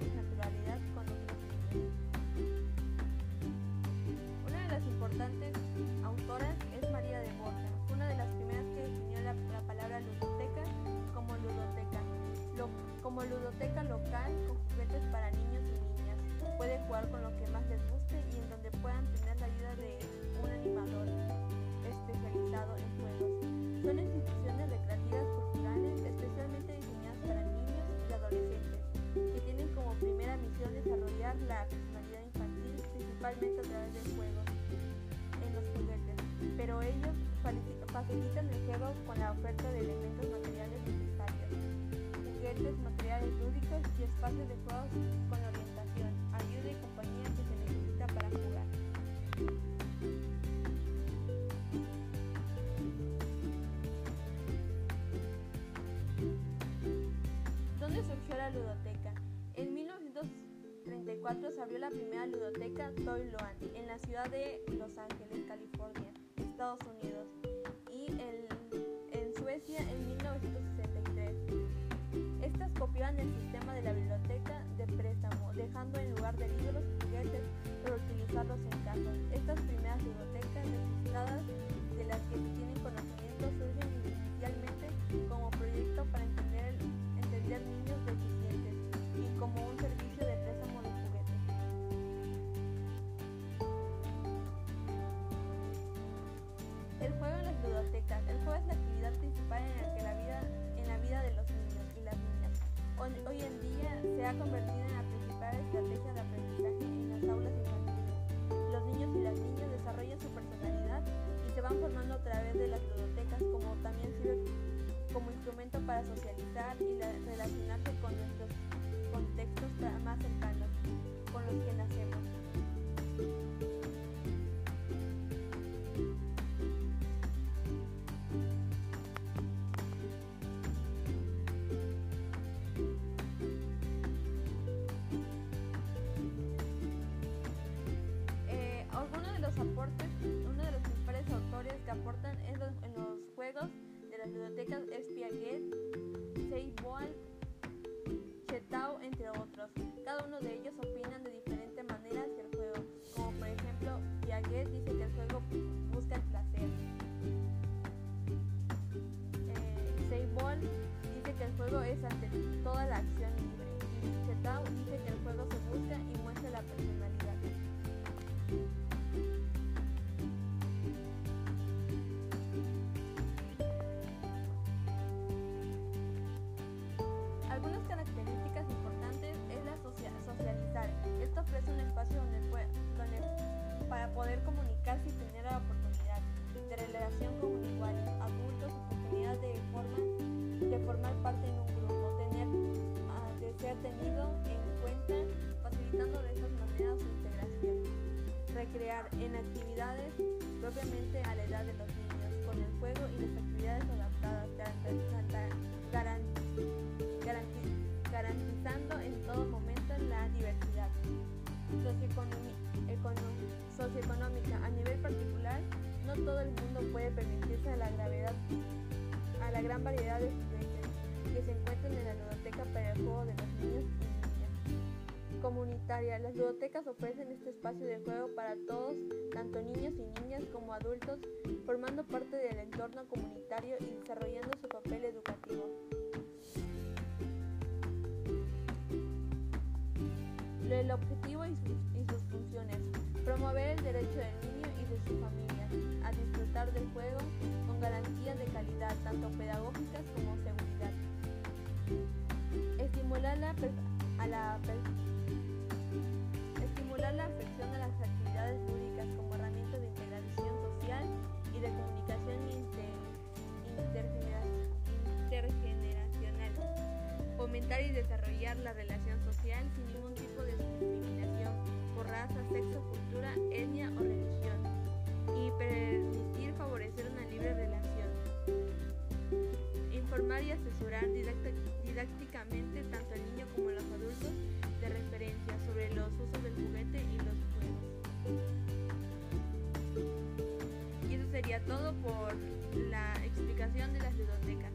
y naturalidad con otros niños. Una de las importantes autoras es María de Borja, una de las primeras que definió la, la palabra ludoteca como ludoteca, como ludoteca local con juguetes para niños y niñas. Puede jugar con lo que más les guste y en donde puedan tener la ayuda de un animador especializado principalmente a través del juego en los juguetes, pero ellos facilitan el juego con la oferta de elementos materiales necesarios, juguetes, materiales lúdicos y espacios de juegos con orientación, ayuda y compañía que se necesita para jugar. ¿Dónde surgió la ludoteca? En 1934 se abrió la primera ludoteca Toy Loan en la ciudad de Los Ángeles, California, Estados Unidos, y en Suecia en 1963. Estas copiaban el sistema de la biblioteca de préstamo, dejando en lugar de libros juguetes para utilizarlos en casa. Estas primeras bibliotecas registradas de las que tienen juego es la actividad principal en la que la vida, en la vida de los niños y las niñas. Hoy, en día se ha convertido en la principal estrategia de aprendizaje en las aulas infantiles. Los niños y las niñas desarrollan su personalidad y se van formando a través de las ludotecas como también sirve como instrumento para socializar y la- relacionarse con nuestros contextos más cercanos, con los que nacemos. De ellos poder comunicarse y tener la oportunidad de relación con iguales, adultos, oportunidad de, forma, de formar parte en un grupo, tener, ah, de ser tenido en cuenta, facilitando de estas maneras su integración. Recrear en actividades propiamente a la edad de los niños, con el juego y las actividades adaptadas, garan- garan- garanti- garantizando en todo momento la diversidad econo- socioeconómica. A nivel particular, no todo el mundo puede permitirse a la gravedad, a la gran variedad de juguetes que se encuentran en la biblioteca para el juego de los niños y niñas. Comunitaria. Las bibliotecas ofrecen este espacio de juego para todos, tanto niños y niñas como adultos, formando parte del entorno comunitario y desarrollando su papel educativo. El objetivo y sus, funciones. Promover el derecho del niño y de su familia a disfrutar del juego con garantías de calidad, tanto pedagógicas como seguridad. Estimular la, a estimular la afección de las actividades lúdicas como herramientas de integración social y de comunicación inter- intergenera- intergeneracional. Fomentar y desarrollar la relación social sin ningún raza, sexo, cultura, etnia o religión. Y permitir favorecer una libre relación. Informar y asesorar didácticamente tanto al niño como a los adultos de referencia sobre los usos del juguete y los juegos. sería todo por la explicación de las ludotecas.